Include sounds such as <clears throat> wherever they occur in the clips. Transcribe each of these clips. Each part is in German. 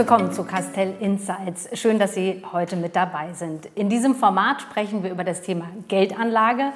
Willkommen zu Castell Insights. Schön, dass Sie heute mit dabei sind. In diesem Format sprechen wir über das Thema Geldanlage,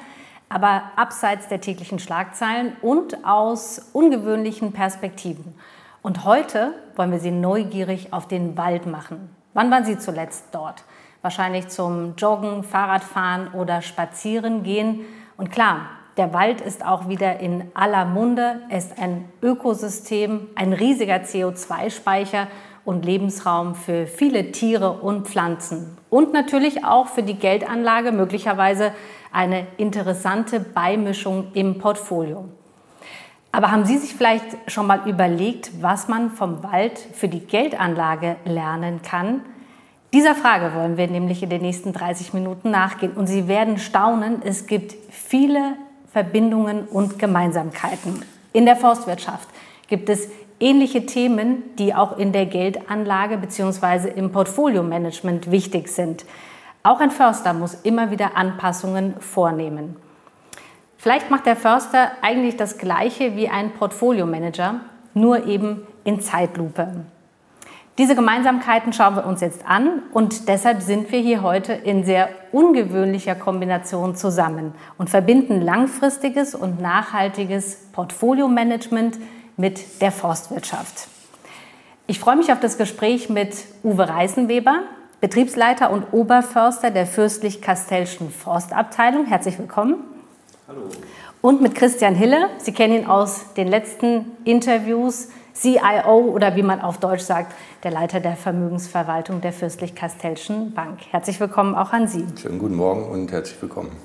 aber abseits der täglichen Schlagzeilen und aus ungewöhnlichen Perspektiven. Und heute wollen wir Sie neugierig auf den Wald machen. Wann waren Sie zuletzt dort? Wahrscheinlich zum Joggen, Fahrradfahren oder Spazieren gehen. Und klar, der Wald ist auch wieder in aller Munde. Er ist ein Ökosystem, ein riesiger CO2-Speicher und Lebensraum für viele Tiere und Pflanzen. Und natürlich auch für die Geldanlage möglicherweise eine interessante Beimischung im Portfolio. Aber haben Sie sich vielleicht schon mal überlegt, was man vom Wald für die Geldanlage lernen kann? Dieser Frage wollen wir nämlich in den nächsten 30 Minuten nachgehen. Und Sie werden staunen, es gibt viele Verbindungen und Gemeinsamkeiten. In der Forstwirtschaft gibt es ähnliche Themen, die auch in der Geldanlage bzw. im Portfoliomanagement wichtig sind. Auch ein Förster muss immer wieder Anpassungen vornehmen. Vielleicht macht der Förster eigentlich das Gleiche wie ein Portfoliomanager, nur eben in Zeitlupe. Diese Gemeinsamkeiten schauen wir uns jetzt an und deshalb sind wir hier heute in sehr ungewöhnlicher Kombination zusammen und verbinden langfristiges und nachhaltiges Portfoliomanagement mit der Forstwirtschaft. Ich freue mich auf das Gespräch mit Uwe Reißenweber, Betriebsleiter und Oberförster der Fürstlich-Kastellschen Forstabteilung. Herzlich willkommen. Hallo. Und mit Christian Hille. Sie kennen ihn aus den letzten Interviews. CIO oder wie man auf Deutsch sagt, der Leiter der Vermögensverwaltung der Fürstlich-Kastellschen Bank. Herzlich willkommen auch an Sie. Schönen guten Morgen und herzlich willkommen.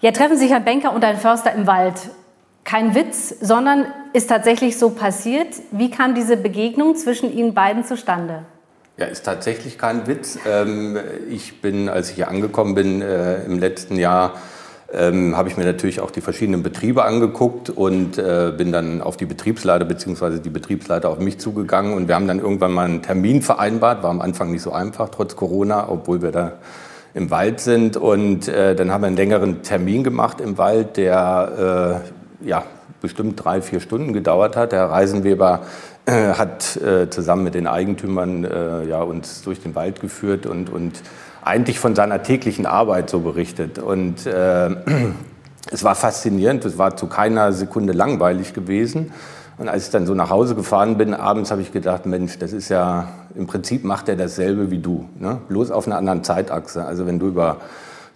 Ja, treffen sich ein Banker und ein Förster im Wald kein Witz, sondern ist tatsächlich so passiert. Wie kam diese Begegnung zwischen Ihnen beiden zustande? Ja, ist tatsächlich kein Witz. Ähm, ich bin, als ich hier angekommen bin äh, im letzten Jahr, ähm, habe ich mir natürlich auch die verschiedenen Betriebe angeguckt und äh, bin dann auf die Betriebsleiter bzw. die Betriebsleiter auf mich zugegangen und wir haben dann irgendwann mal einen Termin vereinbart. War am Anfang nicht so einfach, trotz Corona, obwohl wir da im Wald sind. Und äh, dann haben wir einen längeren Termin gemacht im Wald, der ja, bestimmt drei, vier Stunden gedauert hat. Der Herr Reisenweber äh, hat äh, zusammen mit den Eigentümern äh, ja, uns durch den Wald geführt und, und eigentlich von seiner täglichen Arbeit so berichtet. Und äh, <clears throat> es war faszinierend, es war zu keiner Sekunde langweilig gewesen. Und als ich dann so nach Hause gefahren bin, abends habe ich gedacht, Mensch, das ist ja, im Prinzip macht er dasselbe wie du, ne? bloß auf einer anderen Zeitachse. Also wenn du über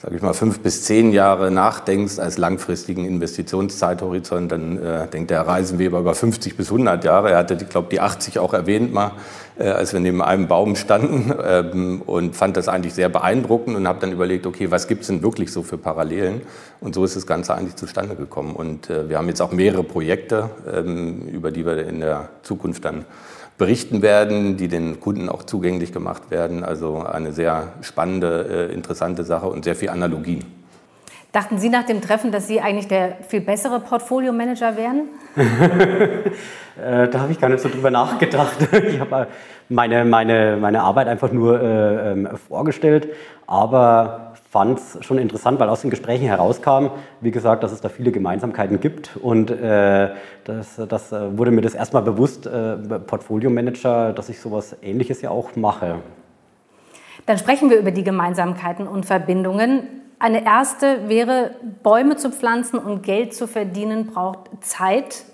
sage ich mal, fünf bis zehn Jahre nachdenkst als langfristigen Investitionszeithorizont, dann äh, denkt der Reisenweber über 50 bis 100 Jahre. Er hatte, ich glaube, die 80 auch erwähnt mal, äh, als wir neben einem Baum standen ähm, und fand das eigentlich sehr beeindruckend und habe dann überlegt, okay, was gibt's denn wirklich so für Parallelen? Und so ist das Ganze eigentlich zustande gekommen. Und äh, wir haben jetzt auch mehrere Projekte, ähm, über die wir in der Zukunft dann berichten werden, die den Kunden auch zugänglich gemacht werden. Also eine sehr spannende, äh, interessante Sache und sehr viel Analogien. Dachten Sie nach dem Treffen, dass Sie eigentlich der viel bessere Portfolio-Manager wären? <laughs> Äh, da habe ich gar nicht so drüber nachgedacht. <laughs> Ich habe meine, meine, meine Arbeit einfach nur äh, ähm, vorgestellt. Aber fand es schon interessant, weil aus den Gesprächen herauskam, wie gesagt, dass es da viele Gemeinsamkeiten gibt. Und äh, das, das äh, wurde mir das erstmal bewusst, äh, Portfolio-Manager, dass ich sowas Ähnliches ja auch mache. Dann sprechen wir über die Gemeinsamkeiten und Verbindungen. Eine erste wäre, Bäume zu pflanzen und Geld zu verdienen braucht Zeit,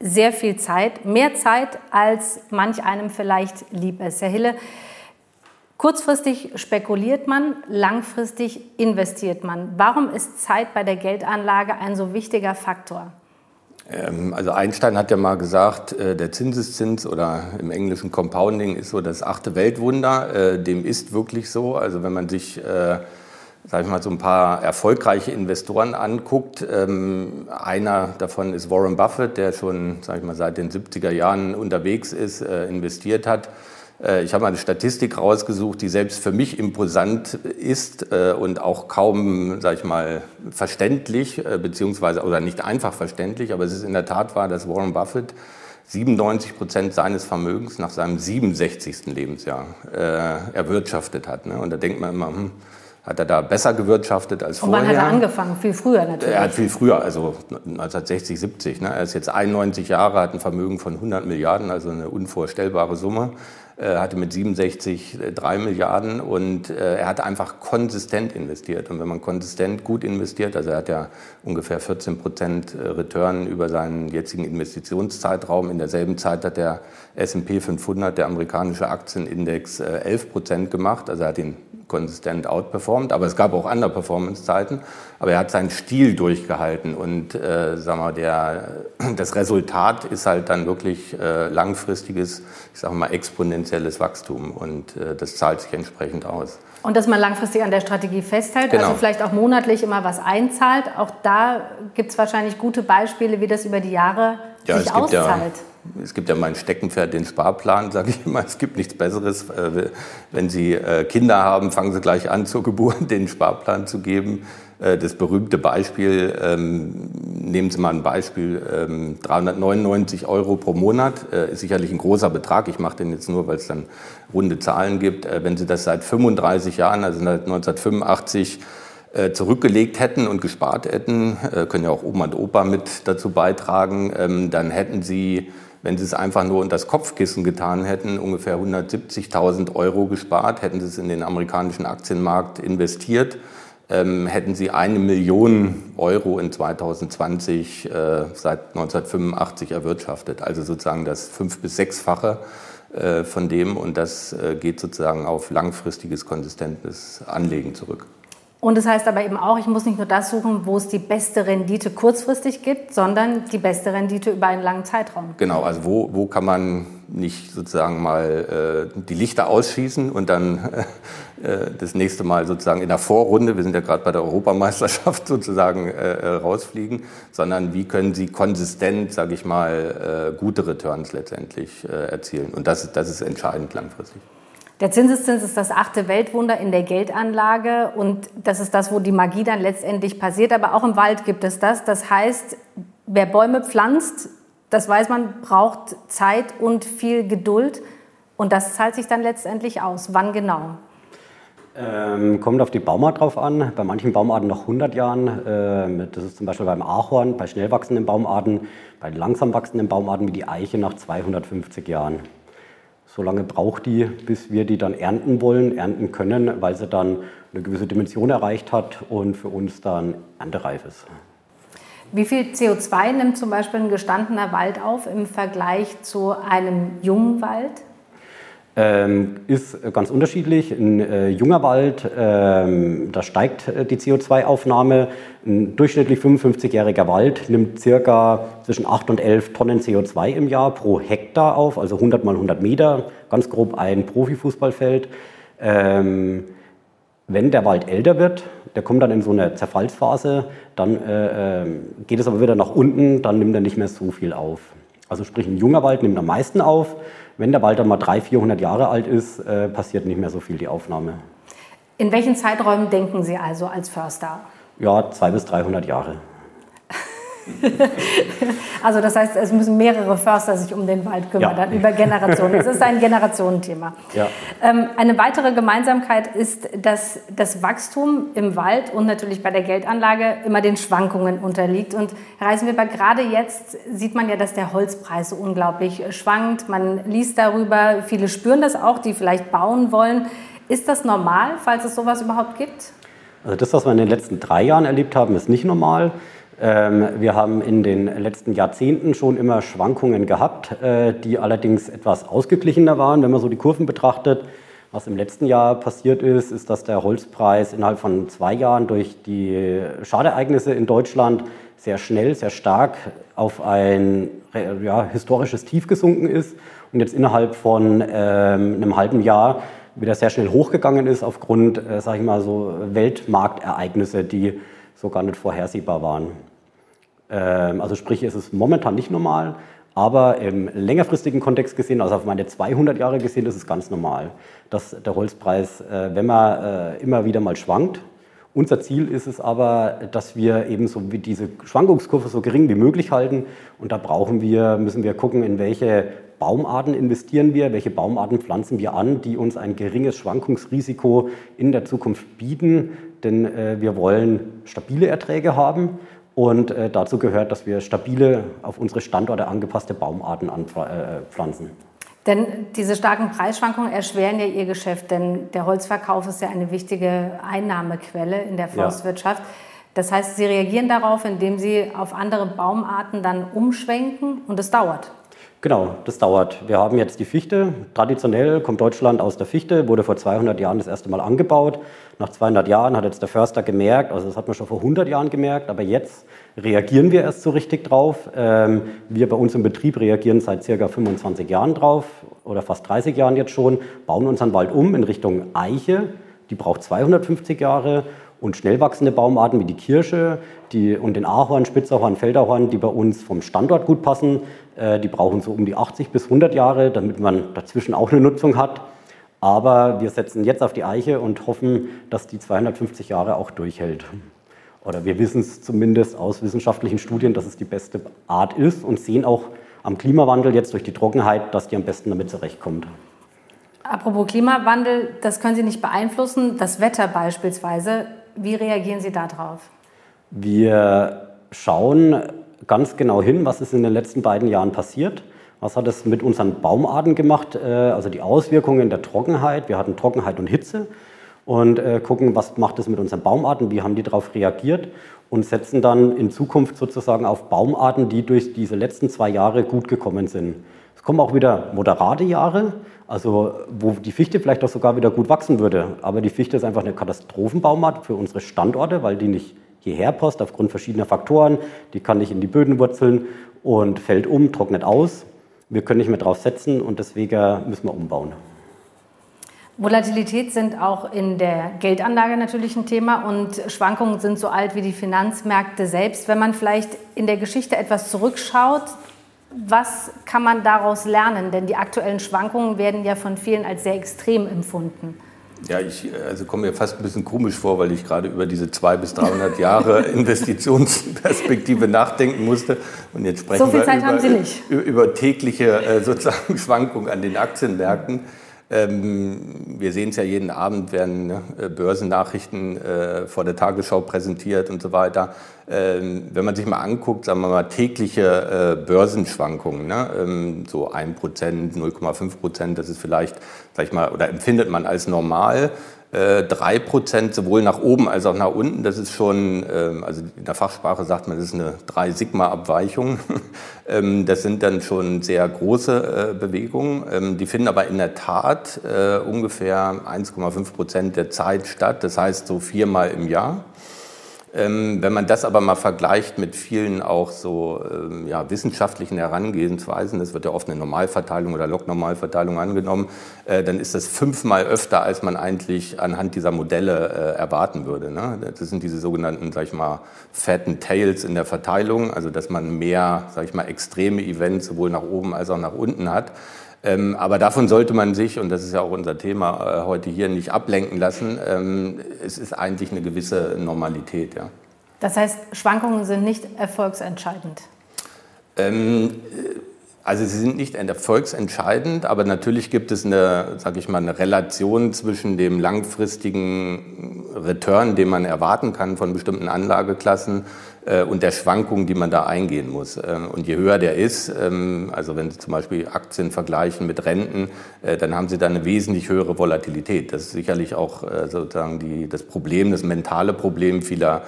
sehr viel Zeit, mehr Zeit, als manch einem vielleicht lieb ist. Herr Hille, Kurzfristig spekuliert man, langfristig investiert man. Warum ist Zeit bei der Geldanlage ein so wichtiger Faktor? Ähm, also Einstein hat ja mal gesagt, äh, der Zinseszins oder im Englischen Compounding ist so das achte Weltwunder. Äh, dem ist wirklich so. Also wenn man sich, äh, sage ich mal, so ein paar erfolgreiche Investoren anguckt, ähm, einer davon ist Warren Buffett, der schon, sage ich mal, seit den 70er Jahren unterwegs ist, investiert hat. Äh, ich habe mal eine Statistik rausgesucht, die selbst für mich imposant ist äh, und auch kaum, sag ich mal, verständlich, äh, beziehungsweise, oder nicht einfach verständlich, aber es ist in der Tat wahr, dass Warren Buffett 97 Prozent seines Vermögens nach seinem 67. Lebensjahr äh, erwirtschaftet hat. Ne? Und da denkt man immer, hm, hat er da besser gewirtschaftet als Und vorher. wann hat er angefangen? Viel früher natürlich. Er hat viel früher, also 1960, 70. Ne? Er ist jetzt 91 Jahre, hat ein Vermögen von 100 Milliarden, also eine unvorstellbare Summe. Er hatte mit 67 3 Milliarden und äh, er hat einfach konsistent investiert. Und wenn man konsistent gut investiert, also er hat ja ungefähr 14 Prozent äh, Return über seinen jetzigen Investitionszeitraum. In derselben Zeit hat der S&P 500, der amerikanische Aktienindex, 11 äh, Prozent gemacht. Also er hat ihn konsistent outperformt, aber es gab auch andere Performance-Zeiten. Aber er hat seinen Stil durchgehalten und äh, sag mal, der, <clears throat> das Resultat ist halt dann wirklich äh, langfristiges, ich sage mal exponentielles Wachstum und äh, das zahlt sich entsprechend aus. Und dass man langfristig an der Strategie festhält, Genau. also vielleicht auch monatlich immer was einzahlt. Auch da gibt es wahrscheinlich gute Beispiele, wie das über die Jahre Ja, sich gibt ja, auszahlt. Es gibt ja mein Steckenpferd, den Sparplan, <laughs> sage ich immer. Es gibt nichts Besseres. Äh, Wenn Sie äh, Kinder haben, fangen Sie gleich an, zur Geburt <laughs> den Sparplan zu geben. Äh, Das berühmte Beispiel, ähm, nehmen Sie mal ein Beispiel, ähm, 399 Euro pro Monat ist sicherlich ein großer Betrag. Ich mache den jetzt nur, weil es dann runde Zahlen gibt. Wenn Sie das seit 35 Jahren, also seit 1985, äh, zurückgelegt hätten und gespart hätten, können ja auch Oma und Opa mit dazu beitragen, ähm, dann hätten sie, wenn sie es einfach nur unter das Kopfkissen getan hätten, ungefähr 170.000 Euro gespart, hätten sie es in den amerikanischen Aktienmarkt investiert, ähm, hätten sie eine Million Euro in 2020 äh, seit 1985 erwirtschaftet, also sozusagen das fünf- bis sechsfache äh, von dem und das äh, geht sozusagen auf langfristiges, konsistentes Anlegen zurück. Und das heißt aber eben auch, ich muss nicht nur das suchen, wo es die beste Rendite kurzfristig gibt, sondern die beste Rendite über einen langen Zeitraum. Genau, also wo, wo kann man nicht sozusagen mal äh, die Lichter ausschießen und dann <laughs> äh, das nächste Mal sozusagen in der Vorrunde, wir sind ja gerade bei der Europameisterschaft <laughs> sozusagen äh, äh, rausfliegen, sondern wie können Sie konsistent, sage ich mal, äh, gute Returns letztendlich äh, erzielen. Und das, das ist entscheidend langfristig. Der Zinseszins ist das achte Weltwunder in der Geldanlage und das ist das, wo die Magie dann letztendlich passiert. Aber auch im Wald gibt es das. Das heißt, wer Bäume pflanzt, das weiß man, braucht Zeit und viel Geduld. Und das zahlt sich dann letztendlich aus. Wann genau? Ähm, kommt auf die Baumart drauf an. Bei manchen Baumarten nach 100 Jahren. Ähm, das ist zum Beispiel beim Ahorn, bei schnell wachsenden Baumarten, bei langsam wachsenden Baumarten wie die Eiche nach 250 Jahren. So lange braucht die, bis wir die dann ernten wollen, ernten können, weil sie dann eine gewisse Dimension erreicht hat und für uns dann erntereif ist. Wie viel CO2 nimmt zum Beispiel ein gestandener Wald auf im Vergleich zu einem jungen Wald? Ähm, ist ganz unterschiedlich. Ein äh, junger Wald, ähm, da steigt äh, die CO2-Aufnahme. Ein durchschnittlich 55-jähriger Wald nimmt circa zwischen 8 und 11 Tonnen CO2 im Jahr pro Hektar auf, also 100 mal 100 Meter, ganz grob ein Profifußballfeld. Ähm, wenn der Wald älter wird, der kommt dann in so eine Zerfallsphase, dann äh, geht es aber wieder nach unten, dann nimmt er nicht mehr so viel auf. Also sprich, ein junger Wald nimmt am meisten auf. Wenn der Wald dann mal 300, 400 Jahre alt ist, äh, passiert nicht mehr so viel die Aufnahme. In welchen Zeiträumen denken Sie also als Förster? Ja, 200 bis 300 Jahre. <laughs> Also das heißt, es müssen mehrere Förster sich um den Wald kümmern, Ja. dann über Generationen. Es ist ein <laughs> Generationenthema. Ja. Ähm, eine weitere Gemeinsamkeit ist, dass das Wachstum im Wald und natürlich bei der Geldanlage immer den Schwankungen unterliegt. Und Herr Reisenweber, gerade jetzt sieht man ja, dass der Holzpreis so unglaublich schwankt. Man liest darüber, viele spüren das auch, die vielleicht bauen wollen. Ist das normal, falls es sowas überhaupt gibt? Also das, was wir in den letzten drei Jahren erlebt haben, ist nicht normal. Ähm, wir haben in den letzten Jahrzehnten schon immer Schwankungen gehabt, äh, die allerdings etwas ausgeglichener waren, wenn man so die Kurven betrachtet. Was im letzten Jahr passiert ist, ist, dass der Holzpreis innerhalb von zwei Jahren durch die Schadereignisse in Deutschland sehr schnell, sehr stark auf ein ja, historisches Tief gesunken ist und jetzt innerhalb von ähm, einem halben Jahr wieder sehr schnell hochgegangen ist aufgrund, äh, sage ich mal, so Weltmarktereignisse, die so gar nicht vorhersehbar waren. Ähm, also sprich, es ist momentan nicht normal, aber im längerfristigen Kontext gesehen, also auf meine 200 Jahre gesehen, ist es ganz normal, dass der Holzpreis, äh, wenn man äh, immer wieder mal schwankt, unser Ziel ist es aber, dass wir eben so wie diese Schwankungskurve so gering wie möglich halten. Und da brauchen wir, müssen wir gucken, in welche Baumarten investieren wir, welche Baumarten pflanzen wir an, die uns ein geringes Schwankungsrisiko in der Zukunft bieten. Denn äh, wir wollen stabile Erträge haben und äh, dazu gehört, dass wir stabile, auf unsere Standorte angepasste Baumarten anpflanzen. Denn diese starken Preisschwankungen erschweren ja Ihr Geschäft, denn der Holzverkauf ist ja eine wichtige Einnahmequelle in der Forstwirtschaft. Ja. Das heißt, Sie reagieren darauf, indem Sie auf andere Baumarten dann umschwenken und es dauert. Genau, das dauert. Wir haben jetzt die Fichte. Traditionell kommt Deutschland aus der Fichte, wurde vor 200 Jahren das erste Mal angebaut. Nach 200 Jahren hat jetzt der Förster gemerkt, also das hat man schon vor 100 Jahren gemerkt, aber jetzt reagieren wir erst so richtig drauf. Ähm, wir bei uns im Betrieb reagieren seit circa 25 Jahren drauf oder fast 30 Jahren jetzt schon, bauen unseren Wald um in Richtung Eiche. Die braucht 250 Jahre und schnell wachsende Baumarten wie die Kirsche die, und den Ahorn, Spitzahorn, Feldahorn, die bei uns vom Standort gut passen, äh, die brauchen so um die 80 bis 100 Jahre, damit man dazwischen auch eine Nutzung hat. Aber wir setzen jetzt auf die Eiche und hoffen, dass die 250 Jahre auch durchhält. Oder wir wissen es zumindest aus wissenschaftlichen Studien, dass es die beste Art ist und sehen auch am Klimawandel jetzt durch die Trockenheit, dass die am besten damit zurechtkommt. Apropos Klimawandel, das können Sie nicht beeinflussen. Das Wetter beispielsweise wie reagieren Sie darauf? Wir schauen ganz genau hin, was ist in den letzten beiden Jahren passiert. Was hat es mit unseren Baumarten gemacht? Äh, also die Auswirkungen der Trockenheit. Wir hatten Trockenheit und Hitze und äh, gucken, was macht es mit unseren Baumarten, wie haben die darauf reagiert und setzen dann in Zukunft sozusagen auf Baumarten, die durch diese letzten zwei Jahre gut gekommen sind. Kommen auch wieder moderate Jahre, also wo die Fichte vielleicht auch sogar wieder gut wachsen würde. Aber die Fichte ist einfach eine Katastrophenbaumart für unsere Standorte, weil die nicht hierher passt aufgrund verschiedener Faktoren. Die kann nicht in die Böden wurzeln und fällt um, trocknet aus. Wir können nicht mehr drauf setzen und deswegen müssen wir umbauen. Volatilität sind auch in der Geldanlage natürlich ein Thema und Schwankungen sind so alt wie die Finanzmärkte selbst. Wenn man vielleicht in der Geschichte etwas zurückschaut, was kann man daraus lernen? Denn die aktuellen Schwankungen werden ja von vielen als sehr extrem empfunden. Ja, ich also komme mir fast ein bisschen komisch vor, weil ich gerade über diese 200 bis 300 Jahre <laughs> Investitionsperspektive nachdenken musste. Und jetzt sprechen so viel Zeit wir über, über, tägliche äh, sozusagen <laughs> Schwankungen an den Aktienmärkten. Ähm, wir sehen es ja jeden Abend, werden ne, äh, Börsennachrichten äh, vor der Tagesschau präsentiert und so weiter. Ähm, wenn man sich mal anguckt, sagen wir mal, tägliche äh, Börsenschwankungen, ne, ähm, so 1%, 0,5%, das ist vielleicht, sag ich mal, oder empfindet man als normal. 3% sowohl nach oben als auch nach unten. Das ist schon, also in der Fachsprache sagt man, das ist eine 3-Sigma-Abweichung. <laughs> Ähm, das sind dann schon sehr große äh, Bewegungen. Ähm, die finden aber in der Tat äh, ungefähr 1,5 Prozent der Zeit statt. Das heißt so viermal im Jahr. Ähm, wenn man das aber mal vergleicht mit vielen auch so ähm, ja, wissenschaftlichen Herangehensweisen, das wird ja oft eine Normalverteilung oder Log-Normalverteilung angenommen, äh, dann ist das fünfmal öfter, als man eigentlich anhand dieser Modelle äh, erwarten würde. Ne? Das sind diese sogenannten, sag ich mal, fatten Tails in der Verteilung, also dass man mehr, sag ich mal, extreme Events sowohl nach oben als auch nach unten hat. Ähm, aber davon sollte man sich, und das ist ja auch unser Thema äh, heute hier, nicht ablenken lassen. Ähm, es ist eigentlich eine gewisse Normalität. Ja. Das heißt, Schwankungen sind nicht erfolgsentscheidend? Ähm, äh, also sie sind nicht erfolgsentscheidend, aber natürlich gibt es eine, sage ich mal, eine Relation zwischen dem langfristigen Return, den man erwarten kann von bestimmten Anlageklassen und der Schwankung, die man da eingehen muss. Ähm, und je höher der ist, ähm, also wenn Sie zum Beispiel Aktien vergleichen mit Renten, äh, dann haben Sie da eine wesentlich höhere Volatilität. Das ist sicherlich auch äh, sozusagen die, das Problem, das mentale Problem vieler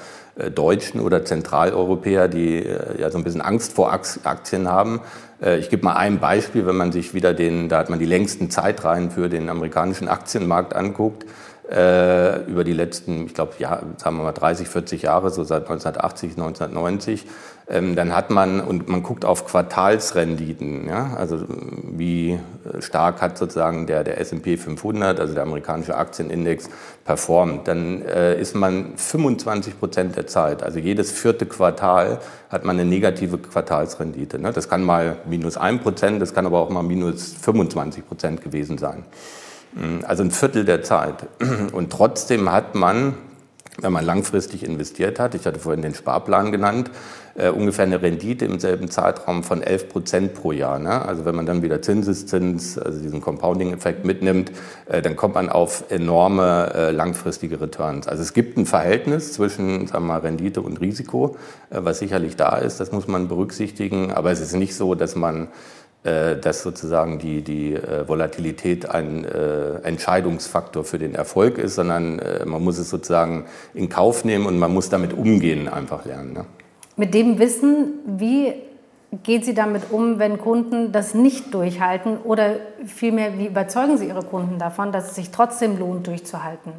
Deutschen oder Zentraleuropäer, die ja so ein bisschen Angst vor Aktien haben. Ich gebe mal ein Beispiel, wenn man sich wieder den, da hat man die längsten Zeitreihen für den amerikanischen Aktienmarkt anguckt äh, über die letzten, ich glaube, ja, sagen wir mal 30, 40 Jahre, so seit 1980, 1990. Ähm, dann hat man, und man guckt auf Quartalsrenditen, ja, also wie stark hat sozusagen der, der S&P 500, also der amerikanische Aktienindex, performt. Dann äh, ist man 25 Prozent der Zeit, also jedes vierte Quartal hat man eine negative Quartalsrendite. Ne? Das kann mal minus 1 Prozent, das kann aber auch mal minus 25 Prozent gewesen sein. Also ein Viertel der Zeit. <clears throat> Und trotzdem hat man, wenn man langfristig investiert hat, ich hatte vorhin den Sparplan genannt, äh, ungefähr eine Rendite im selben Zeitraum von 11 Prozent pro Jahr. Ne? Also wenn man dann wieder Zinseszins, also diesen Compounding-Effekt mitnimmt, äh, dann kommt man auf enorme äh, langfristige Returns. Also es gibt ein Verhältnis zwischen sagen wir mal, Rendite und Risiko, äh, was sicherlich da ist, das muss man berücksichtigen, aber es ist nicht so, dass man dass sozusagen die, die äh, Volatilität ein äh, Entscheidungsfaktor für den Erfolg ist, sondern man muss es sozusagen in Kauf nehmen und man muss damit umgehen, einfach lernen. Ne? Mit dem Wissen, wie geht sie damit um, wenn Kunden das nicht durchhalten oder vielmehr, wie überzeugen Sie Ihre Kunden davon, dass es sich trotzdem lohnt, durchzuhalten?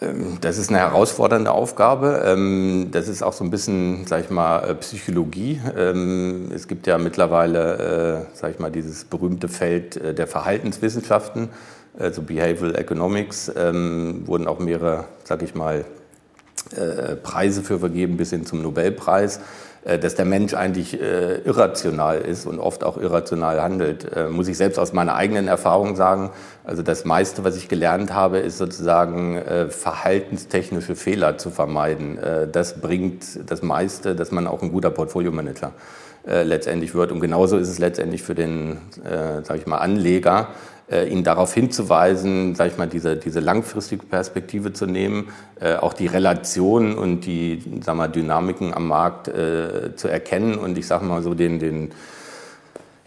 Ähm, das ist eine herausfordernde Aufgabe. Ähm, das ist auch so ein bisschen, sag ich mal, äh, Psychologie. Ähm, es gibt ja mittlerweile, äh, sag ich mal, dieses berühmte Feld äh, der Verhaltenswissenschaften, also Behavioral Economics, wurden auch mehrere, sag ich mal, Preise für vergeben bis hin zum Nobelpreis. Äh, dass der Mensch eigentlich äh, irrational ist und oft auch irrational handelt. Äh, muss ich selbst aus meiner eigenen Erfahrung sagen. Also das meiste, was ich gelernt habe, ist sozusagen verhaltenstechnische Fehler zu vermeiden. Das bringt das meiste, dass man auch ein guter Portfoliomanager letztendlich wird. Und genauso ist es letztendlich für den, äh, sage ich mal, Anleger äh, ihn darauf hinzuweisen, sag ich mal, diese, diese langfristige Perspektive zu nehmen, äh, auch die Relationen und die sag mal, Dynamiken am Markt äh, zu erkennen und ich sage mal so den, den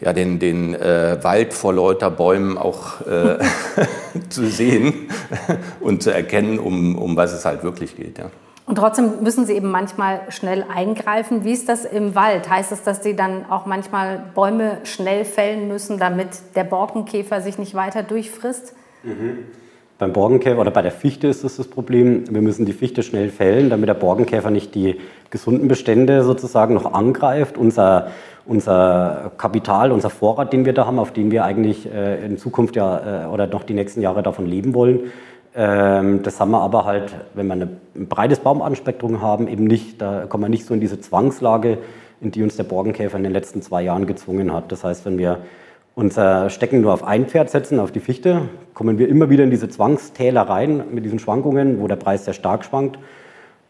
ja, den, den äh, Wald vor lauter Bäumen auch äh, <laughs> zu sehen <laughs> und zu erkennen, um, um was es halt wirklich geht. Ja. Und trotzdem müssen Sie eben manchmal schnell eingreifen. Wie ist das im Wald? Heißt das, dass Sie dann auch manchmal Bäume schnell fällen müssen, damit der Borkenkäfer sich nicht weiter durchfrisst? Mhm. Beim Borkenkäfer oder bei der Fichte ist das das Problem. Wir müssen die Fichte schnell fällen, damit der Borkenkäfer nicht die gesunden Bestände sozusagen noch angreift. Unser, unser Kapital, unser Vorrat, den wir da haben, auf den wir eigentlich äh, in Zukunft ja äh, oder noch die nächsten Jahre davon leben wollen, ähm, das haben wir aber halt, wenn wir ein breites Baumartenspektrum haben, eben nicht, da kommen wir nicht so in diese Zwangslage, in die uns der Borkenkäfer in den letzten zwei Jahren gezwungen hat. Das heißt, wenn wir unser Stecken nur auf ein Pferd setzen, auf die Fichte, kommen wir immer wieder in diese Zwangstäler rein mit diesen Schwankungen, wo der Preis sehr stark schwankt.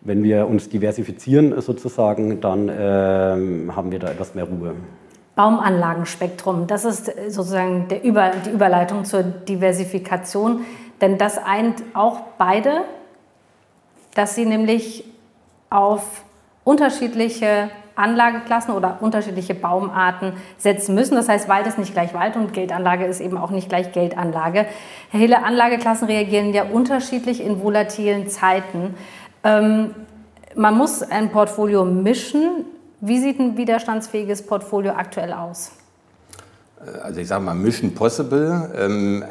Wenn wir uns diversifizieren sozusagen, dann ähm, haben wir da etwas mehr Ruhe. Baumanlagenspektrum, das ist sozusagen Über, die Überleitung zur Diversifikation. Denn das eint auch beide, dass sie nämlich auf unterschiedliche Anlageklassen oder unterschiedliche Baumarten setzen müssen. Das heißt, Wald ist nicht gleich Wald und Geldanlage ist eben auch nicht gleich Geldanlage. Herr Hille, Anlageklassen reagieren ja unterschiedlich in volatilen Zeiten. Ähm, man muss ein Portfolio mischen. Wie sieht ein widerstandsfähiges Portfolio aktuell aus? Also ich sage mal Mission Possible. Ähm,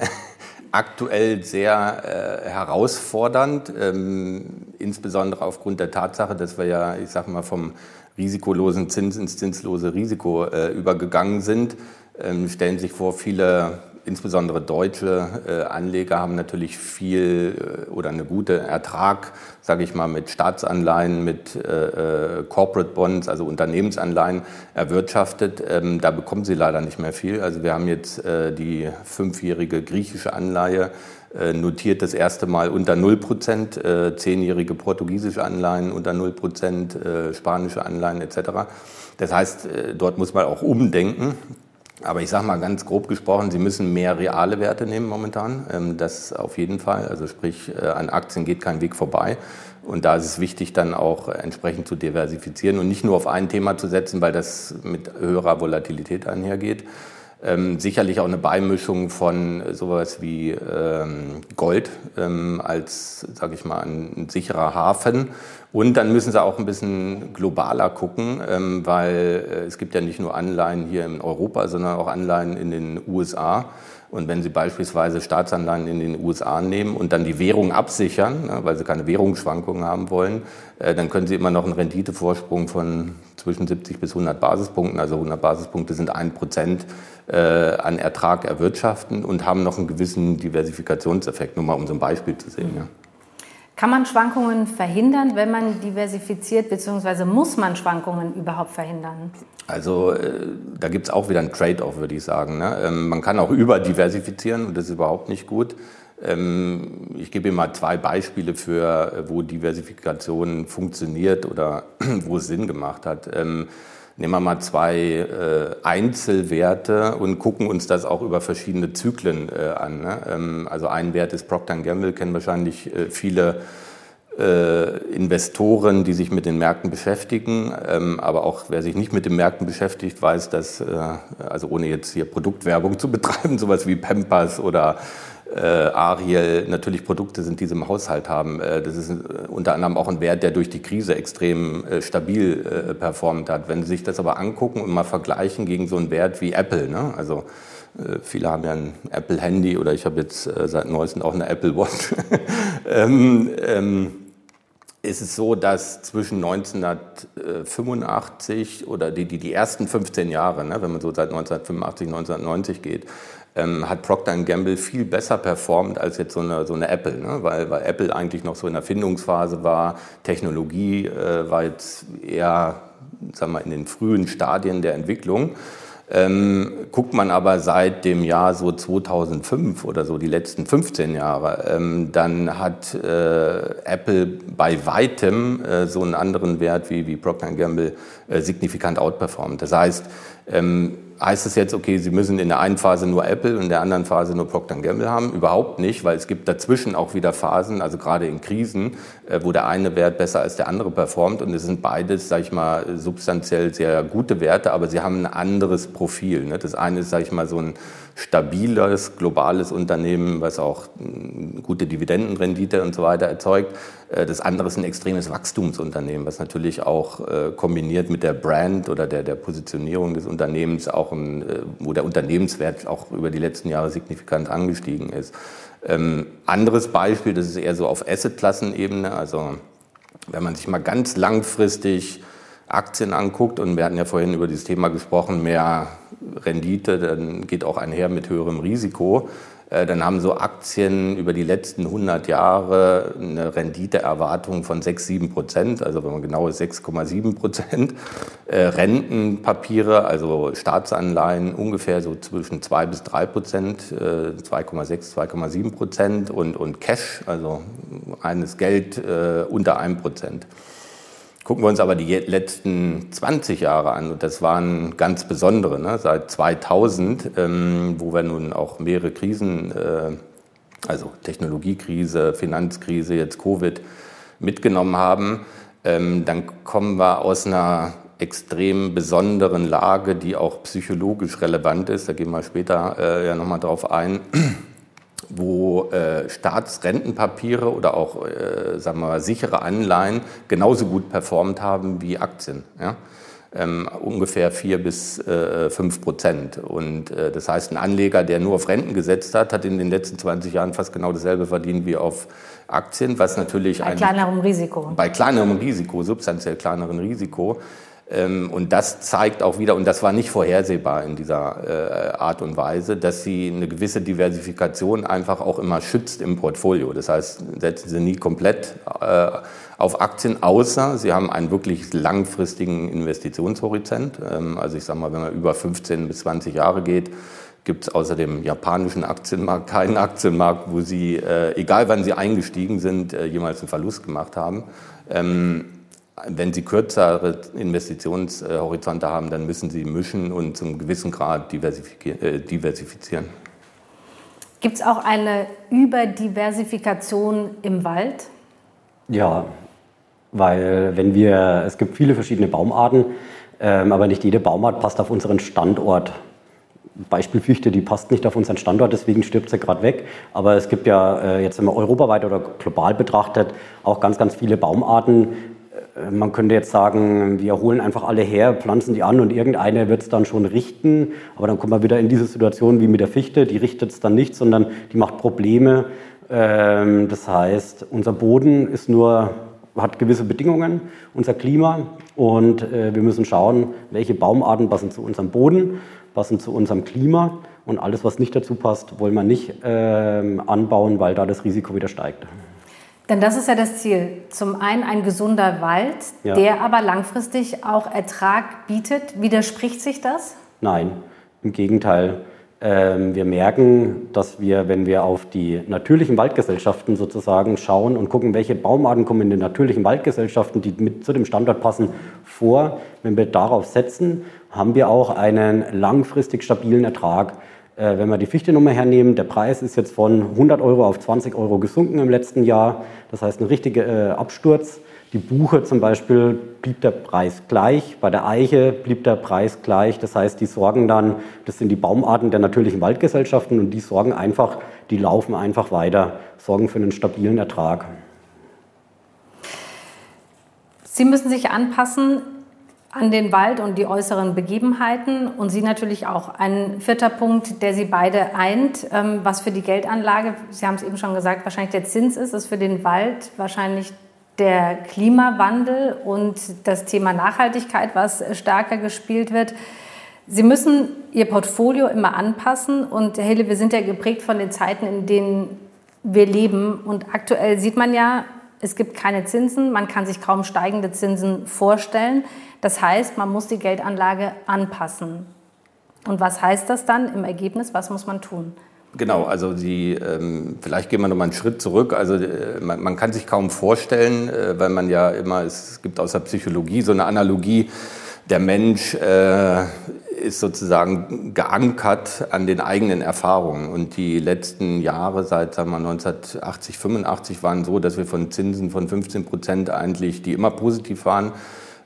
aktuell sehr äh, herausfordernd, ähm, insbesondere aufgrund der Tatsache, dass wir ja, ich sage mal, vom risikolosen Zins ins zinslose Risiko äh, übergegangen sind. Ähm, stellen sich vor, viele insbesondere deutsche äh, Anleger haben natürlich viel äh, oder eine gute Ertrag, sage ich mal, mit Staatsanleihen, mit äh, Corporate Bonds, also Unternehmensanleihen erwirtschaftet. Ähm, da bekommen sie leider nicht mehr viel. Also wir haben jetzt die fünfjährige griechische Anleihe notiert das erste Mal unter 0 Prozent, zehnjährige portugiesische Anleihen unter 0 Prozent, spanische Anleihen etc. Das heißt, dort muss man auch umdenken. Aber ich sage mal ganz grob gesprochen, Sie müssen mehr reale Werte nehmen momentan. Ähm, das auf jeden Fall. Also sprich, äh, an Aktien geht kein Weg vorbei. Und da ist es wichtig, dann auch entsprechend zu diversifizieren und nicht nur auf ein Thema zu setzen, weil das mit höherer Volatilität einhergeht. Ähm, sicherlich auch eine Beimischung von sowas wie ähm, Gold ähm, als, sage ich mal, ein sicherer Hafen und dann müssen sie auch ein bisschen globaler gucken, ähm, weil äh, es gibt ja nicht nur Anleihen hier in Europa, sondern auch Anleihen in den USA. Und wenn Sie beispielsweise Staatsanleihen in den USA nehmen und dann die Währung absichern, ne, weil Sie keine Währungsschwankungen haben wollen, äh, dann können Sie immer noch einen Renditevorsprung von zwischen 70 bis 100 Basispunkten, also 100 Basispunkte sind ein Prozent äh, an Ertrag erwirtschaften und haben noch einen gewissen Diversifikationseffekt, nur mal um so ein Beispiel zu sehen. Ja. Kann man Schwankungen verhindern, wenn man diversifiziert, beziehungsweise muss man Schwankungen überhaupt verhindern? Also äh, da gibt es auch wieder ein Trade-off, würde ich sagen. Ne? Ähm, man kann auch <laughs> überdiversifizieren und das ist überhaupt nicht gut. Ähm, ich gebe Ihnen mal zwei Beispiele für, wo Diversifikation funktioniert oder <clears throat> wo es Sinn gemacht hat. Ähm, nehmen wir mal zwei äh, Einzelwerte und gucken uns das auch über verschiedene Zyklen äh, an. Ne? Ähm, also ein Wert ist Procter Gamble, kennen wahrscheinlich äh, viele Investoren, die sich mit den Märkten beschäftigen. aber auch wer sich nicht mit den Märkten beschäftigt, weiß, dass, also ohne jetzt hier Produktwerbung zu betreiben, <laughs> sowas wie Pampers oder äh, Ariel natürlich Produkte sind, die sie im Haushalt haben. Äh, das ist äh, unter anderem auch ein Wert, der durch die Krise extrem äh, stabil äh, performt hat. Wenn Sie sich das aber angucken und mal vergleichen gegen so einen Wert wie Apple, ne? also äh, Viele haben ja ein Apple-Handy oder ich habe jetzt seit neuestem auch eine Apple Watch. <laughs> ähm, ähm, ist es so, dass zwischen 1985 oder die, die, die ersten 15 Jahre, ne, wenn man so seit 1985, 1990 geht, ähm, hat Procter Gamble viel besser performt als jetzt so eine, so eine Apple, ne? weil, weil Apple eigentlich noch so in der Findungsphase war. Technologie äh, war jetzt eher sagen wir, in den frühen Stadien der Entwicklung. Ähm, guckt man aber seit dem Jahr so 2005 oder so, die letzten 15 Jahre, ähm, dann hat äh, Apple bei weitem äh, so einen anderen Wert wie, wie Procter Gamble äh, signifikant outperformt. Das heißt, ähm, heißt es jetzt, okay, Sie müssen in der einen Phase nur Apple und in der anderen Phase nur Procter Gamble haben? Überhaupt nicht, weil es gibt dazwischen auch wieder Phasen, also gerade in Krisen, äh, wo der eine Wert besser als der andere performt und es sind beides, sage ich mal, substanziell sehr gute Werte, aber sie haben ein anderes Profil. Ne? Das eine ist, sage ich mal, so ein stabiles, globales Unternehmen, was auch gute Dividendenrendite und so weiter erzeugt. Äh, das andere ist ein extremes Wachstumsunternehmen, was natürlich auch äh, kombiniert mit der Brand oder der, der Positionierung des Unternehmens auch, ein, äh, wo der Unternehmenswert auch über die letzten Jahre signifikant angestiegen ist. Ähm, anderes Beispiel, das ist eher so auf Asset-Klassenebene, also wenn man sich mal ganz langfristig Aktien anguckt, und wir hatten ja vorhin über dieses Thema gesprochen, mehr Rendite, dann geht auch einher mit höherem Risiko. Äh, dann haben so Aktien über die letzten 100 Jahre eine Renditeerwartung von 6, 7 Prozent, also wenn man genau ist 6,7 Prozent. Äh, Rentenpapiere, also Staatsanleihen ungefähr so zwischen 2 bis 3 Prozent, 2,6, äh, 2,7 Prozent und, und Cash, also reines Geld unter 1 Prozent. Gucken wir uns aber die letzten 20 Jahre an, und das waren ganz besondere, ne? seit 2000, ähm, wo wir nun auch mehrere Krisen, äh, also Technologiekrise, Finanzkrise, jetzt Covid mitgenommen haben, ähm, dann kommen wir aus einer extrem besonderen Lage, die auch psychologisch relevant ist, da gehen wir später äh, ja nochmal drauf ein wo äh, Staatsrentenpapiere oder auch äh, sagen wir mal, sichere Anleihen genauso gut performt haben wie Aktien. Ja? Ähm, ungefähr vier bis äh, fünf Prozent. Und äh, das heißt, ein Anleger, der nur auf Renten gesetzt hat, hat in den letzten 20 Jahren fast genau dasselbe verdient wie auf Aktien, was natürlich bei kleinerem Risiko. Bei kleinerem Risiko, substanziell kleinerem Risiko. Ähm, und das zeigt auch wieder, und das war nicht vorhersehbar in dieser äh, Art und Weise, dass sie eine gewisse Diversifikation einfach auch immer schützt im Portfolio. Das heißt, setzen sie nie komplett äh, auf Aktien, außer sie haben einen wirklich langfristigen Investitionshorizont. Ähm, also ich sage mal, wenn man über 15 bis 20 Jahre geht, gibt es außer dem japanischen Aktienmarkt keinen Aktienmarkt, wo sie, äh, egal wann sie eingestiegen sind, jemals einen Verlust gemacht haben. Wenn Sie kürzere Investitionshorizonte haben, dann müssen Sie mischen und zum gewissen Grad äh, diversifizieren. Gibt es auch eine Überdiversifikation im Wald? Ja, weil wenn wir, es gibt viele verschiedene Baumarten, ähm, aber nicht jede Baumart passt auf unseren Standort. Beispiel Fichte, die passt nicht auf unseren Standort, deswegen stirbt sie gerade weg. Aber es gibt ja äh, jetzt, wenn man europaweit oder global betrachtet, auch ganz, ganz viele Baumarten, man könnte jetzt sagen, wir holen einfach alle her, pflanzen die an und irgendeine wird es dann schon richten. Aber dann kommt man wieder in diese Situation wie mit der Fichte, die richtet es dann nicht, sondern die macht Probleme. Ähm, das heißt, unser Boden ist nur, hat gewisse Bedingungen, unser Klima. Und äh, wir müssen schauen, welche Baumarten passen zu unserem Boden, passen zu unserem Klima. Und alles, was nicht dazu passt, wollen wir nicht ähm, anbauen, weil da das Risiko wieder steigt. Denn das ist ja das Ziel. Zum einen ein gesunder Wald, ja. der aber langfristig auch Ertrag bietet. Widerspricht sich das? Nein, im Gegenteil. Ähm, wir merken, dass wir, wenn wir auf die natürlichen Waldgesellschaften sozusagen schauen und gucken, welche Baumarten kommen in den natürlichen Waldgesellschaften, die mit zu dem Standort passen, vor, wenn wir darauf setzen, haben wir auch einen langfristig stabilen Ertrag. Äh, wenn wir die Fichte-Nummer hernehmen, der Preis ist jetzt von 100 Euro auf 20 Euro gesunken im letzten Jahr. Das heißt, ein richtiger äh, Absturz. Die Buche zum Beispiel blieb der Preis gleich, bei der Eiche blieb der Preis gleich. Das heißt, die sorgen dann, das sind die Baumarten der natürlichen Waldgesellschaften und die sorgen einfach, die laufen einfach weiter, sorgen für einen stabilen Ertrag. Sie müssen sich anpassen an den Wald und die äußeren Begebenheiten und Sie natürlich auch. Ein vierter Punkt, der Sie beide eint, ähm, was für die Geldanlage, Sie haben es eben schon gesagt, wahrscheinlich der Zins ist, ist für den Wald wahrscheinlich der Klimawandel und das Thema Nachhaltigkeit, was stärker gespielt wird. Sie müssen Ihr Portfolio immer anpassen und Herr Hille, wir sind ja geprägt von den Zeiten, in denen wir leben und aktuell sieht man ja, es gibt keine Zinsen, man kann sich kaum steigende Zinsen vorstellen. Das heißt, man muss die Geldanlage anpassen. Und was heißt das dann im Ergebnis? Was muss man tun? Genau, also die, ähm, vielleicht gehen wir noch mal einen Schritt zurück. Also äh, man, man, kann sich kaum vorstellen, äh, weil man ja immer, es gibt aus der Psychologie so eine Analogie, der Mensch äh, ist sozusagen geankert an den eigenen Erfahrungen. Und die letzten Jahre, seit sagen wir, 1980, 85, waren so, dass wir von Zinsen von 15 Prozent eigentlich, die immer positiv waren,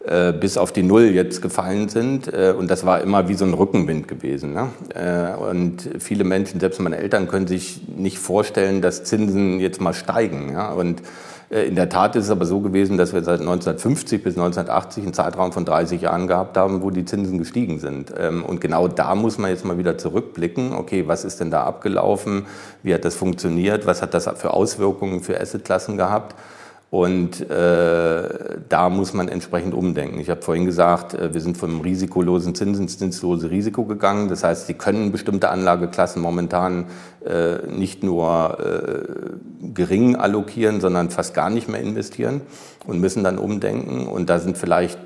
äh, bis auf die Null jetzt gefallen sind. Äh, und das war immer wie so ein Rückenwind gewesen. Ne? Äh, und viele Menschen, selbst meine Eltern, können sich nicht vorstellen, dass Zinsen jetzt mal steigen. Und in der Tat ist es aber so gewesen, dass wir seit 1950 bis 1980 einen Zeitraum von 30 Jahren gehabt haben, wo die Zinsen gestiegen sind. Ähm, und genau da muss man jetzt mal wieder zurückblicken. Okay, was ist denn da abgelaufen? Wie hat das funktioniert? Was hat das für Auswirkungen für Assetklassen gehabt? Und äh, da muss man entsprechend umdenken. Ich habe vorhin gesagt, äh, wir sind vom risikolosen Zins ins zinslose Risiko gegangen. Das heißt, Sie können bestimmte Anlageklassen momentan äh, nicht nur äh, gering allokieren, sondern fast gar nicht mehr investieren und müssen dann umdenken. Und da sind vielleicht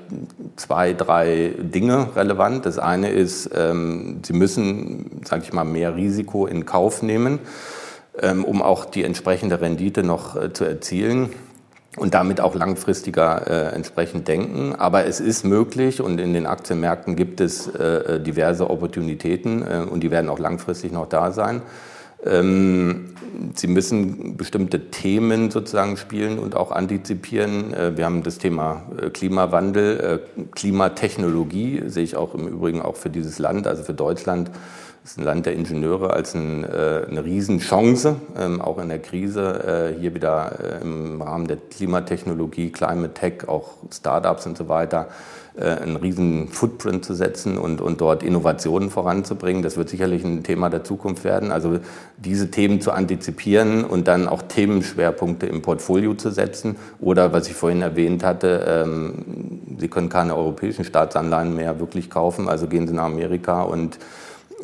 zwei, drei Dinge relevant. Das eine ist, ähm, Sie müssen, sage ich mal, mehr Risiko in Kauf nehmen, ähm, um auch die entsprechende Rendite noch äh, zu erzielen und damit auch langfristiger äh, entsprechend denken. Aber es ist möglich und in den Aktienmärkten gibt es äh, diverse Opportunitäten äh, und die werden auch langfristig noch da sein. Ähm, Sie müssen bestimmte Themen sozusagen spielen und auch antizipieren. Äh, wir haben das Thema äh, Klimawandel, äh, Klimatechnologie, sehe ich auch im Übrigen auch für dieses Land, also für Deutschland ist ein Land der Ingenieure als ein, äh, eine Riesenchance, ähm, auch in der Krise, äh, hier wieder äh, im Rahmen der Klimatechnologie, Climate Tech, auch Startups und so weiter, äh, einen riesen Footprint zu setzen und, und dort Innovationen voranzubringen. Das wird sicherlich ein Thema der Zukunft werden. Also diese Themen zu antizipieren und dann auch Themenschwerpunkte im Portfolio zu setzen. Oder was ich vorhin erwähnt hatte, ähm, Sie können keine europäischen Staatsanleihen mehr wirklich kaufen, also gehen Sie nach Amerika und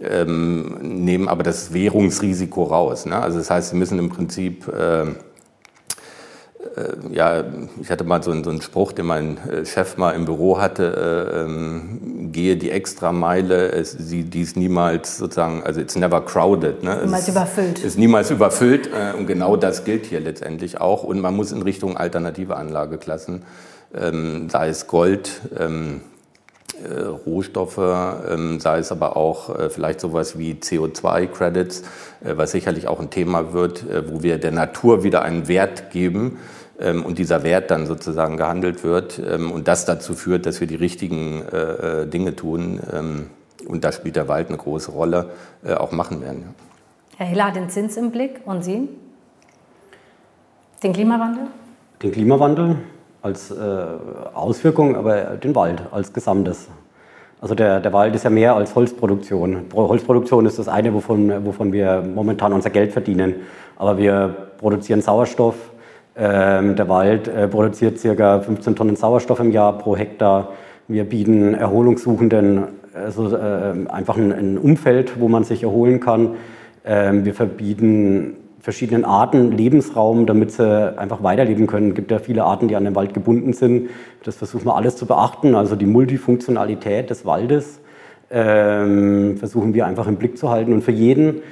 ähm, nehmen aber das Währungsrisiko raus. Ne? Also das heißt, sie müssen im Prinzip, äh, äh, ja, ich hatte mal so einen, so einen, Spruch, den mein äh, Chef mal im Büro hatte, äh, ähm, gehe die extra Meile, es, sie, die ist niemals sozusagen, also it's never crowded. Ne? Niemals es überfüllt. Ist niemals überfüllt äh, und genau das gilt hier letztendlich auch und man muss in Richtung alternative Anlageklassen, ähm, sei es Gold, ähm, äh, Rohstoffe, ähm, sei es aber auch äh, vielleicht sowas wie CO2-Credits, äh, was sicherlich auch ein Thema wird, wo wir der Natur wieder einen Wert geben ähm, und dieser Wert dann sozusagen gehandelt wird ähm, und das dazu führt, dass wir die richtigen Dinge tun und da spielt der Wald eine große Rolle, auch machen werden. Herr Hiller hat den Zins im Blick und Sie? Den Klimawandel? Den Klimawandel, als äh, Auswirkung, aber den Wald als Gesamtes. Also der, der Wald ist ja mehr als Holzproduktion. Holzproduktion ist das eine, wovon, wovon wir momentan unser Geld verdienen. Aber wir produzieren Sauerstoff. Ähm, der Wald äh, produziert ca. 15 Tonnen Sauerstoff im Jahr pro Hektar. Wir bieten Erholungssuchenden also, äh, einfach ein, ein, Umfeld, wo man sich erholen kann. Ähm, wir verbieten verschiedenen Arten Lebensraum, damit sie einfach weiterleben können. Es gibt ja viele Arten, die an den Wald gebunden sind. Das versuchen wir alles zu beachten, also die Multifunktionalität des Waldes. ähm, versuchen wir einfach im Blick zu halten und für jeden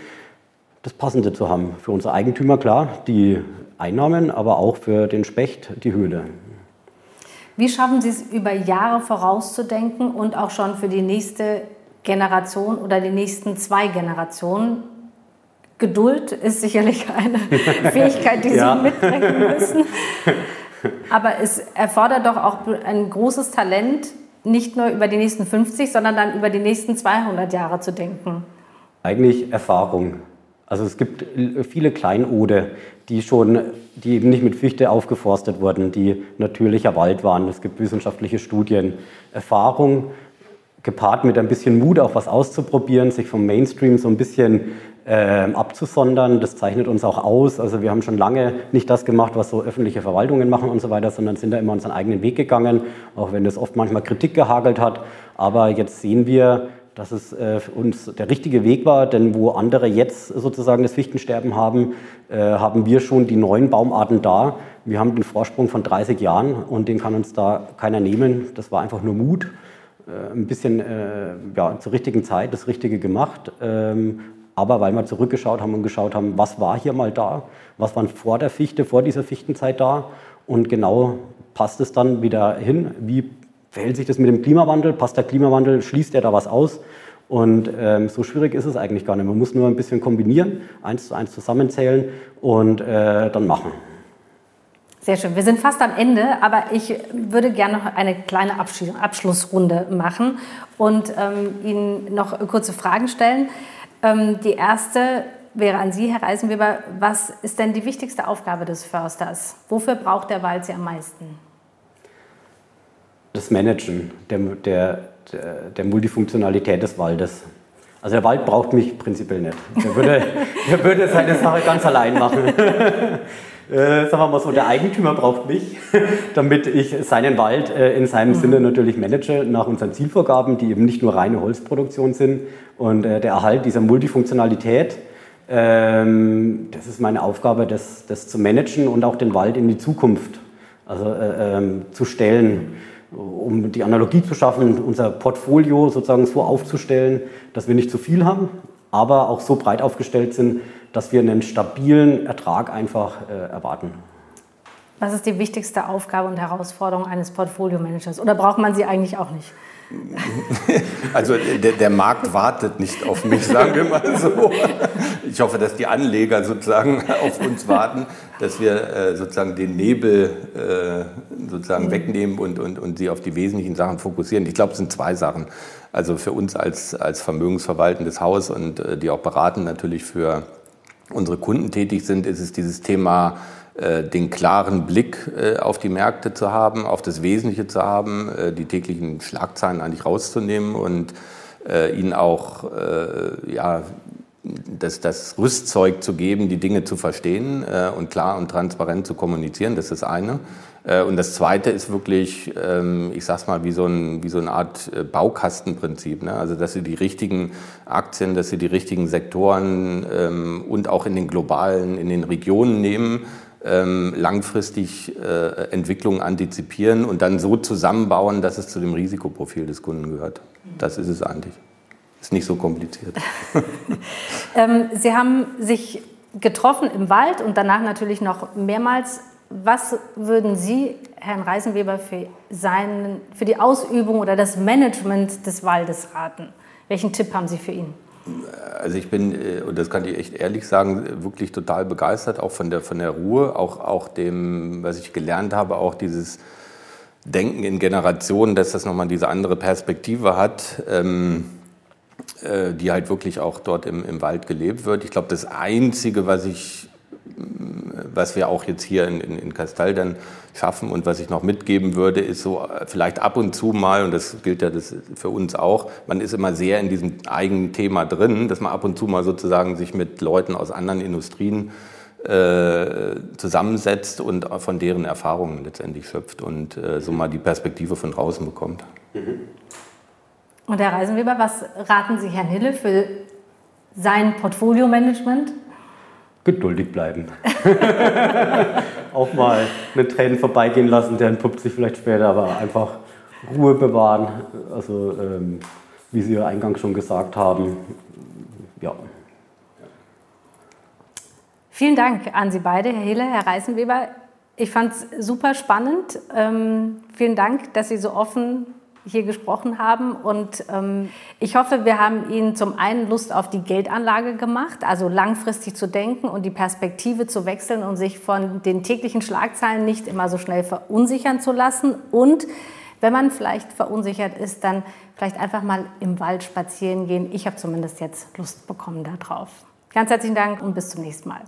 das Passende zu haben. Für unsere Eigentümer klar, die Einnahmen, aber auch für den Specht die Höhle. Wie schaffen Sie es über Jahre vorauszudenken und auch schon für die nächste Generation oder die nächsten zwei Generationen? Geduld ist sicherlich eine <laughs> Fähigkeit, die ja. Sie mitbringen müssen. Aber es erfordert doch auch ein großes Talent, nicht nur über die nächsten 50, sondern dann über die nächsten 200 Jahre zu denken. Eigentlich Erfahrung. Also es gibt viele Kleinode, die schon, die eben nicht mit Fichte aufgeforstet wurden, die natürlicher Wald waren. Es gibt wissenschaftliche Studien. Erfahrung gepaart mit ein bisschen Mut, auch was auszuprobieren, sich vom Mainstream so ein bisschen äh, abzusondern. Das zeichnet uns auch aus. Also wir haben schon lange nicht das gemacht, was so öffentliche Verwaltungen machen und so weiter, sondern sind da immer unseren eigenen Weg gegangen, auch wenn es oft manchmal Kritik gehagelt hat. Aber jetzt sehen wir, dass es äh, für uns der richtige Weg war, denn wo andere jetzt sozusagen das Fichtensterben haben, äh, haben wir schon die neuen Baumarten da. Wir haben den Vorsprung von 30 Jahren und den kann uns da keiner nehmen. Das war einfach nur Mut, äh, ein bisschen ja, zur richtigen Zeit das Richtige gemacht. Ähm, aber weil wir zurückgeschaut haben und geschaut haben, was war hier mal da, was war vor der Fichte, vor dieser Fichtenzeit da und genau passt es dann wieder hin, wie verhält sich das mit dem Klimawandel? Passt der Klimawandel? Schließt er da was aus? Und ähm, so schwierig ist es eigentlich gar nicht. Man muss nur ein bisschen kombinieren, eins zu eins zusammenzählen und äh, dann machen. Sehr schön. Wir sind fast am Ende, aber ich würde gerne noch eine kleine Abschlussrunde machen und ähm, Ihnen noch kurze Fragen stellen. Ähm, die erste wäre an Sie, Herr Reisenweber. Was ist denn die wichtigste Aufgabe des Försters? Wofür braucht der Wald Sie am meisten? das Managen der, der, der, Multifunktionalität des Waldes. Also der Wald braucht mich prinzipiell nicht. Der würde, <laughs> der würde seine Sache ganz allein machen. <laughs> äh, sagen wir mal so, der Eigentümer braucht mich, <laughs> damit ich seinen Wald äh, in seinem mhm. Sinne natürlich manage nach unseren Zielvorgaben, die eben nicht nur reine Holzproduktion sind. Und äh, der Erhalt dieser Multifunktionalität, ähm, das ist meine Aufgabe, das, das zu managen und auch den Wald in die Zukunft also, äh, ähm, zu stellen um die Analogie zu schaffen, unser Portfolio sozusagen so aufzustellen, dass wir nicht zu viel haben, aber auch so breit aufgestellt sind, dass wir einen stabilen Ertrag einfach äh, erwarten. Was ist die wichtigste Aufgabe und Herausforderung eines Portfolio-Managers? Oder braucht man sie eigentlich auch nicht? <laughs> Also der, der, Markt wartet nicht auf mich, sagen wir mal so. Ich hoffe, dass die Anleger sozusagen <laughs> auf uns warten, dass wir äh, sozusagen den Nebel äh, sozusagen mhm. wegnehmen und, und, und sie auf die wesentlichen Sachen fokussieren. Ich glaube, es sind zwei Sachen. Also für uns als, als vermögensverwaltendes Haus und äh, die auch beraten natürlich für unsere Kunden tätig sind, ist es dieses Thema äh, den klaren Blick äh, auf die Märkte zu haben, auf das Wesentliche zu haben, äh, die täglichen Schlagzeilen eigentlich rauszunehmen und ihnen auch ja, das, das Rüstzeug zu geben, die Dinge zu verstehen und klar und transparent zu kommunizieren. Das ist das eine. Und das Zweite ist wirklich, ähm, ich sag's mal, wie so, ein, wie so eine Art Baukastenprinzip. Ne? Also, dass Sie die richtigen Aktien, dass Sie die richtigen Sektoren ähm, und auch in den globalen, in den Regionen nehmen ähm, langfristig äh, Entwicklungen antizipieren und dann so zusammenbauen, dass es zu dem Risikoprofil des Kunden gehört. Das ist es eigentlich. Ist nicht so kompliziert. <laughs> Sie haben sich getroffen im Wald und danach natürlich noch mehrmals. Was würden Sie Herrn Reisenweber für, seinen, für die Ausübung oder das Management des Waldes raten? Welchen Tipp haben Sie für ihn? Also ich bin, äh, und das kann ich echt ehrlich sagen, wirklich total begeistert, auch von der, von der Ruhe, auch, auch dem, was ich gelernt habe, auch dieses Denken in Generationen, dass das nochmal diese andere Perspektive hat, ähm, äh, die halt wirklich auch dort im, im Wald gelebt wird. Ich glaube, das Einzige, was ich was wir auch jetzt hier in, in, in Kastal dann schaffen und was ich noch mitgeben würde, ist so vielleicht ab und zu mal, und das gilt ja das für uns auch, man ist immer sehr in diesem eigenen Thema drin, dass man ab und zu mal sozusagen sich mit Leuten aus anderen Industrien äh, zusammensetzt und von deren Erfahrungen letztendlich schöpft und äh, so mal die Perspektive von draußen bekommt. Und Herr Reisenweber, was raten Sie Herrn Hille für sein Portfolio-Management? Geduldig bleiben. <laughs> auch mal eine Tränen vorbeigehen lassen, der entpuppt sich vielleicht später, aber einfach Ruhe bewahren. Also ähm, wie Sie ja eingangs schon gesagt haben, ja. Vielen Dank an Sie beide, Herr Hille, Herr Reißenweber. Ich fand es super spannend. Ähm, vielen Dank, dass Sie so offen hier gesprochen haben. Und ähm, ich hoffe, wir haben Ihnen zum einen Lust auf die Geldanlage gemacht, also langfristig zu denken und die Perspektive zu wechseln und sich von den täglichen Schlagzeilen nicht immer so schnell verunsichern zu lassen. Und wenn man vielleicht verunsichert ist, dann vielleicht einfach mal im Wald spazieren gehen. Ich habe zumindest jetzt Lust bekommen darauf. Ganz herzlichen Dank und bis zum nächsten Mal.